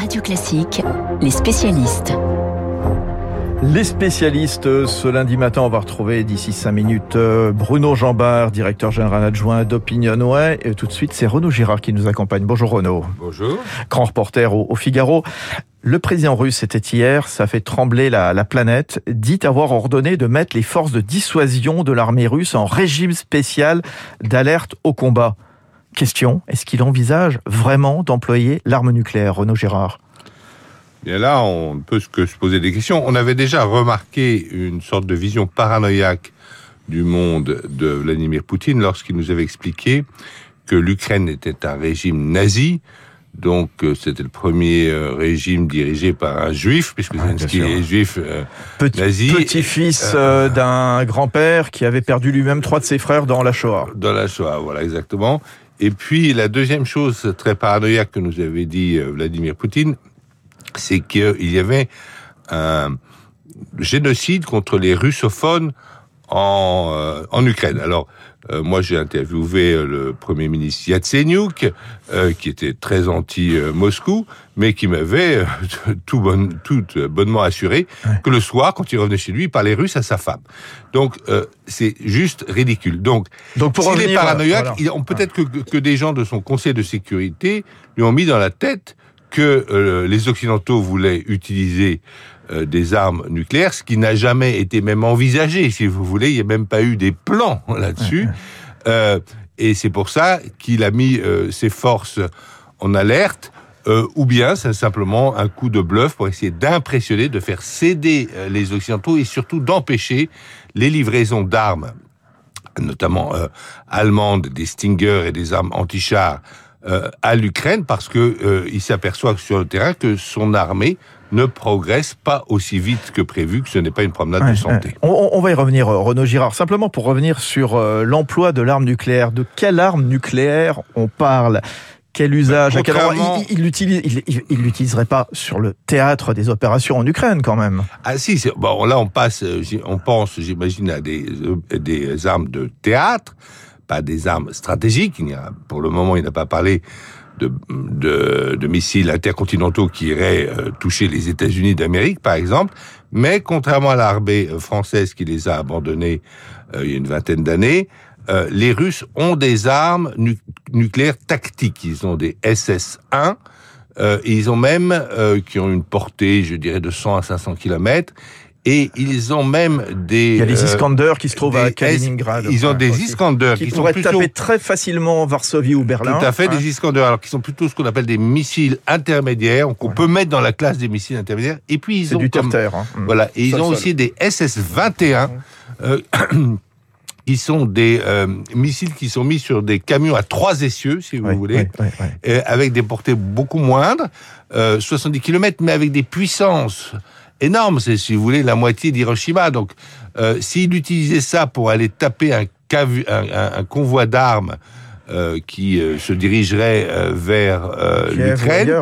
Radio Classique, les spécialistes. Les spécialistes, ce lundi matin, on va retrouver d'ici 5 minutes euh, Bruno Jambard, directeur général adjoint d'Opinionway. Et tout de suite, c'est Renaud Girard qui nous accompagne. Bonjour Renaud. Bonjour. Grand reporter au, Figaro. Le président russe, c'était hier, ça fait trembler la, la, planète, dit avoir ordonné de mettre les forces de dissuasion de l'armée russe en régime spécial d'alerte au combat. Question, est-ce qu'il envisage vraiment d'employer l'arme nucléaire, Renaud Girard Bien là, on ne peut que se poser des questions. On avait déjà remarqué une sorte de vision paranoïaque du monde de Vladimir Poutine lorsqu'il nous avait expliqué que l'Ukraine était un régime nazi, donc euh, c'était le premier euh, régime dirigé par un juif, puisque ah, Zelensky est juif euh, Petit, nazi. Petit-fils d'un grand-père qui avait perdu lui-même trois de ses frères dans la Shoah. Dans la Shoah, voilà exactement. Et puis la deuxième chose très paranoïaque que nous avait dit Vladimir Poutine, c'est qu'il y avait un génocide contre les russophones en, euh, Ukraine. Alors, euh, moi, j'ai interviewé euh, le Premier ministre Yatsenyuk, qui était très anti-Moscou, mais qui m'avait tout, bon, tout bonnement assuré que le soir, quand il revenait chez lui, il parlait russe à sa femme. Donc, c'est juste ridicule. Donc, Donc pour s'il est paranoïaque, peut-être que, que des gens de son conseil de sécurité lui ont mis dans la tête que euh, les Occidentaux voulaient utiliser euh, des armes nucléaires, ce qui n'a jamais été même envisagé, si vous voulez. Il n'y a même pas eu des plans là-dessus. Euh, et c'est pour ça qu'il a mis ses forces en alerte. ou bien c'est simplement un coup de bluff pour essayer d'impressionner, de faire céder les Occidentaux et surtout d'empêcher les livraisons d'armes, notamment allemandes, des Stinger et des armes anti-chars à l'Ukraine parce que euh, il s'aperçoit sur le terrain que son armée ne progresse pas aussi vite que prévu, que ce n'est pas une promenade de santé. On, va y revenir, euh, Renaud Girard. Simplement pour revenir sur l'emploi de l'arme nucléaire. De quelle arme nucléaire on parle? Quel usage? À quel il, il l'utiliserait pas sur le théâtre des opérations en Ukraine quand même. Ah si, bon là on passe, on pense, j'imagine à des, des armes de théâtre, pas des armes stratégiques. Il y a, pour le moment, il n'a pas parlé de, de, missiles intercontinentaux qui iraient euh, toucher les États-Unis d'Amérique, par exemple. Mais contrairement à l'armée euh, française qui les a abandonnés euh, il y a une vingtaine d'années, les Russes ont des armes nucléaires tactiques. Ils ont des SS-1. ils ont même, qui ont une portée, je dirais, de 100 à 500 kilomètres, et ils ont même des... Il y a les euh, Iskander qui se trouvent à Kaliningrad. Ils ont des Iskander qui, qui pourraient plutôt... taper très facilement Varsovie ou Berlin. Tout à fait, des Iskander, alors qui sont plutôt ce qu'on appelle des missiles intermédiaires, qu'on peut mettre dans la classe des missiles intermédiaires. Et puis ils ont... du terre hein. Voilà, et ils ont aussi des SS-21, euh, qui sont des euh, missiles qui sont mis sur des camions à trois essieux, si vous voulez, avec des portées beaucoup moindres, 70 km, mais avec des puissances énorme. C'est, si vous voulez, la moitié d'Hiroshima. Donc, euh, s'il utilisait ça pour aller taper un, un, convoi d'armes euh, qui euh, se dirigerait vers l'Ukraine,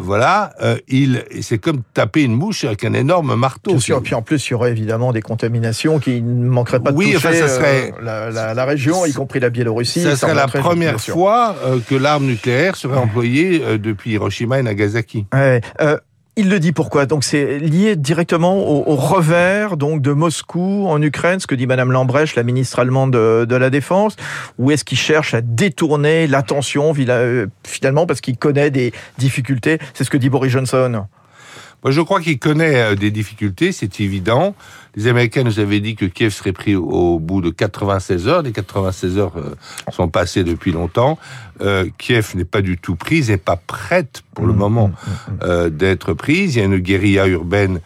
voilà, il, c'est comme taper une mouche avec un énorme marteau. Bien sûr, puis en plus, il y aurait évidemment des contaminations qui ne manqueraient pas de oui, toucher ça serait, la, la, la, région, y compris la Biélorussie. Ça serait la première fois que l'arme nucléaire serait employée depuis Hiroshima et Nagasaki. Ouais. Il le dit pourquoi Donc c'est lié directement au, revers donc de Moscou en Ukraine, ce que dit Madame Lambrecht, la ministre allemande de, la Défense, ou est-ce qu'il cherche à détourner l'attention euh, finalement parce qu'il connaît des difficultés C'est ce que dit Boris Johnson. Moi, je crois qu'il connaît euh, des difficultés, c'est évident. Les Américains nous avaient dit que Kiev serait pris au bout de 96 heures. Les 96 heures euh, sont passées depuis longtemps. Euh, Kiev n'est pas du tout prise, n'est pas prête pour le mmh, moment mmh, mmh, euh, d'être prise. Il y a une guérilla urbaine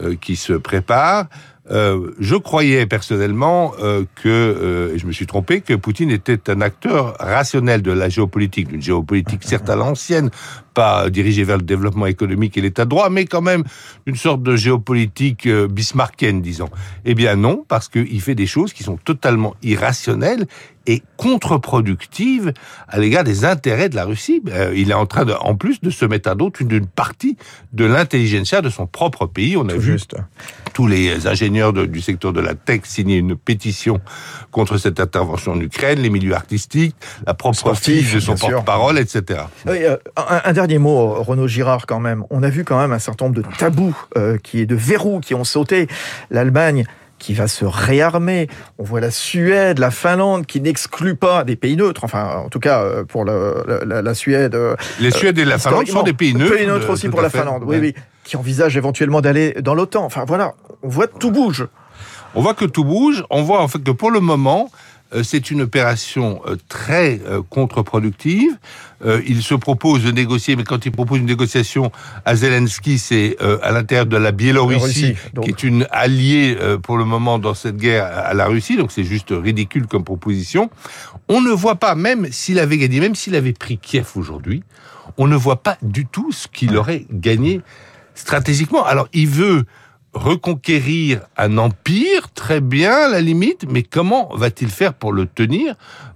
euh, qui se prépare. Euh, je croyais personnellement euh, que, euh, et je me suis trompé, que Poutine était un acteur rationnel de la géopolitique, d'une géopolitique certes à l'ancienne, pas dirigée vers le développement économique et l'état de droit, mais quand même une sorte de géopolitique bismarckienne, disons. Eh bien non, parce qu'il fait des choses qui sont totalement irrationnelles et contre-productive à l'égard des intérêts de la Russie. Euh, il est en train, de, en plus, de se mettre à dos d'une partie de l'intelligentsia de son propre pays. On a vu juste. tous les ingénieurs du secteur de la tech signer une pétition contre cette intervention en Ukraine, les milieux artistiques, la propre fille de son porte-parole, etc. Oui, euh, un, dernier dernier mot, Renaud Girard, quand même. On a vu quand même un certain nombre de tabous, euh, qui est de verrous qui ont sauté. L'Allemagne qui va se réarmer. On voit la Suède, la Finlande qui n'excluent pas des pays neutres. Enfin, en tout cas, euh, pour la, la, la Suède. Euh, Les Suèdes et la Finlande sont des pays neutres. Pays neutres aussi pour la Finlande. Oui, oui. Qui envisagent éventuellement d'aller dans l'OTAN. Enfin, voilà. On voit que tout bouge. On voit que tout bouge. On voit en fait que pour le moment, c'est une opération euh, très euh, contre-productive. Il se propose de négocier, mais quand il propose une négociation à Zelensky, c'est à l'intérieur de la Biélorussie, qui est une alliée pour le moment dans cette guerre à la Russie, donc c'est juste ridicule comme proposition. On ne voit pas, même s'il avait gagné, même s'il avait pris Kiev aujourd'hui, on ne voit pas du tout ce qu'il aurait gagné stratégiquement. Alors il veut reconquérir un empire, très bien la limite, mais comment va-t-il faire pour le tenir?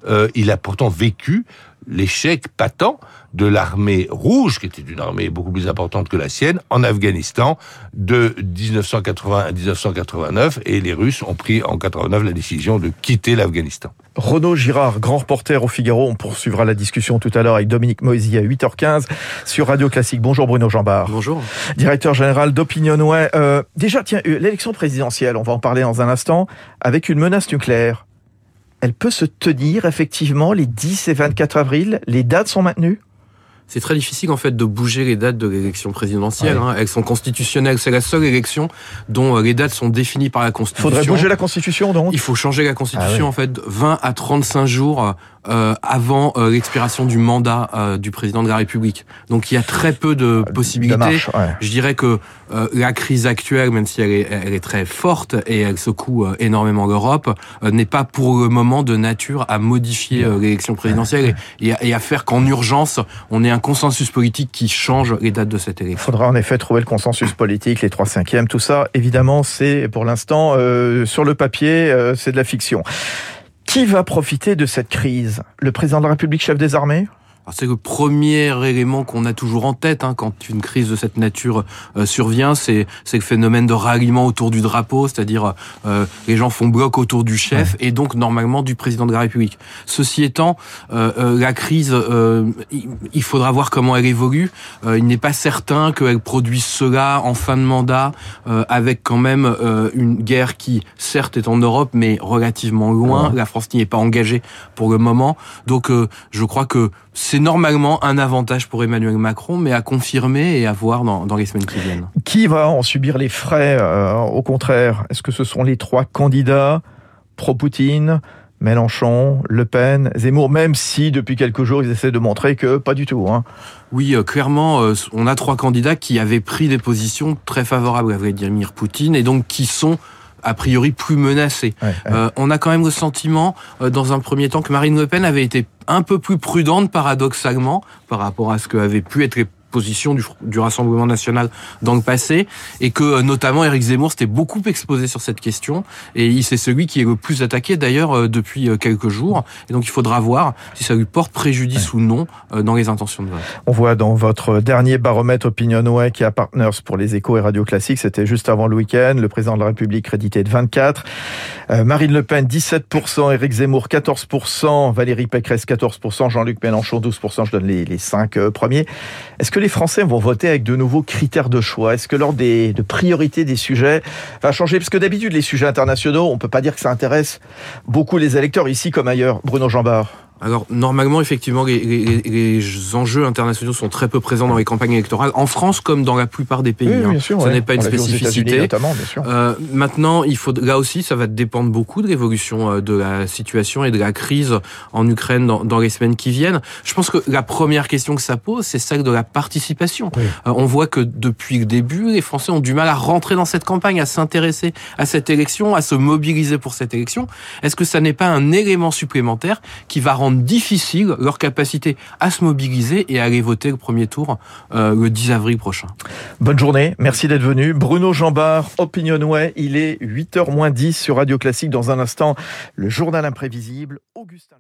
Euh, Il a pourtant vécu l'échec patent de l'armée rouge, qui était une armée beaucoup plus importante que la sienne, en Afghanistan de 1980 à 1989, et les Russes ont pris en 89 la décision de quitter l'Afghanistan. Renaud Girard, grand reporter au Figaro. On poursuivra la discussion tout à l'heure avec Dominique Moisy à 8h15 sur Radio Classique. Bonjour Bruno Jambard. Bonjour. Directeur général d'Opinionway. Euh, déjà, tiens, euh, l'élection présidentielle, on va en parler dans un instant, avec une menace nucléaire. Elle peut se tenir effectivement les 10 et 24 avril. Les dates sont maintenues? C'est très difficile en fait de bouger les dates de l'élection présidentielle. Hein. Elles sont constitutionnelles. C'est la seule élection dont euh, les dates sont définies par la Constitution. Faudrait bouger la Constitution donc? Il faut changer la Constitution ah en fait 20 à 35 jours euh, avant euh, l'expiration du mandat euh, du président de la République. Donc il y a très peu de possibilités. Je dirais que la crise actuelle, même si elle est, elle est, très forte et elle secoue énormément l'Europe, n'est pas pour le moment de nature à modifier l'élection présidentielle et, et, à faire qu'en urgence on ait un consensus politique qui change les dates de cette élection. Il faudra en effet trouver le consensus politique, les trois cinquièmes, tout ça. Évidemment, c'est pour l'instant sur le papier, c'est de la fiction. Qui va profiter de cette crise? Le président de la République, chef des armées? C'est le premier élément qu'on a toujours en tête hein, quand une crise de cette nature euh, survient, c'est le phénomène de ralliement autour du drapeau, c'est-à-dire euh, les gens font bloc autour du chef et donc normalement du président de la République. Ceci étant, euh, la crise, il faudra voir comment elle évolue. il n'est pas certain qu'elle produise cela en fin de mandat, avec quand même une guerre qui certes est en Europe, mais relativement loin. La France n'y est pas engagée pour le moment, donc je crois que c'est normalement un avantage pour Emmanuel Macron, mais à confirmer et à voir dans, dans les semaines qui viennent. Qui va en subir les frais euh, Au contraire, est-ce que ce sont les trois candidats? pro-Poutine Mélenchon, Le Pen, Zemmour, même si depuis quelques jours ils essaient de montrer que pas du tout. Hein. Oui, euh, clairement, euh, on a trois candidats qui avaient pris des positions très favorables à Vladimir Poutine et donc qui sont a priori plus menacés. Euh, on a quand même le sentiment, euh, dans un premier temps, que Marine Le Pen avait été un peu plus prudente, paradoxalement, par rapport à ce que avait pu être position du, du, Rassemblement national dans le passé, et que euh, notamment Éric Zemmour s'était beaucoup exposé sur cette question, et c'est celui qui est le plus attaqué d'ailleurs euh, depuis euh, quelques jours, et donc il faudra voir si ça lui porte préjudice ou non dans les intentions de vote. On voit dans votre dernier baromètre Opinionway qui a Partners pour les échos et radio classiques, c'était juste avant le week-end, le président de la République crédité de 24, Marine Le Pen 17%, Éric Zemmour 14%, Valérie Pécresse 14%, Jean-Luc Mélenchon 12%, je donne les, les cinq premiers. Est-ce que les Français vont voter avec de nouveaux critères de choix Est-ce que l'ordre des, de priorité des sujets va changer? Parce que d'habitude, les sujets internationaux, on peut pas dire que ça intéresse beaucoup les électeurs ici comme ailleurs. Bruno Jambard. Alors normalement, effectivement, les, les, les, enjeux internationaux sont très peu présents dans les campagnes électorales, en France comme dans la plupart des pays. Oui, bien sûr, Ce n'est pas une spécificité. Notamment, bien sûr. Euh, maintenant, il faut là aussi, ça va dépendre beaucoup de l'évolution euh, de la situation et de la crise en Ukraine dans, dans, les semaines qui viennent. Je pense que la première question que ça pose, c'est celle de la participation. Euh, on voit que depuis le début, les Français ont du mal à rentrer dans cette campagne, à s'intéresser à cette élection, à se mobiliser pour cette élection. Est-ce que ça n'est pas un élément supplémentaire qui va difficile leur capacité à se mobiliser et à aller voter le premier tour euh, le 10 avril prochain. Bonne journée, merci d'être venu. Bruno Jambard, Opinionway, il est 8h moins 10 sur Radio Classique. Dans un instant, le journal imprévisible, Augustin.